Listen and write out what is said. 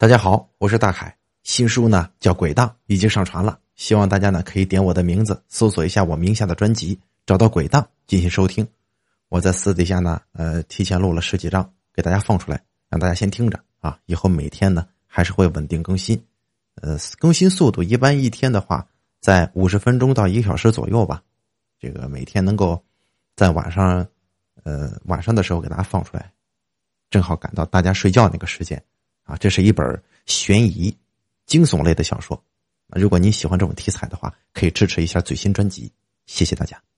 大家好，我是大海。新书呢叫《鬼档》，已经上传了，希望大家呢可以点我的名字，搜索一下我名下的专辑，找到《鬼档》进行收听。我在私底下呢，呃，提前录了十几章，给大家放出来，让大家先听着啊。以后每天呢还是会稳定更新，呃，更新速度一般一天的话在五十分钟到一个小时左右吧。这个每天能够在晚上，呃，晚上的时候给大家放出来，正好赶到大家睡觉那个时间。啊，这是一本悬疑、惊悚类的小说。如果您喜欢这种题材的话，可以支持一下最新专辑。谢谢大家。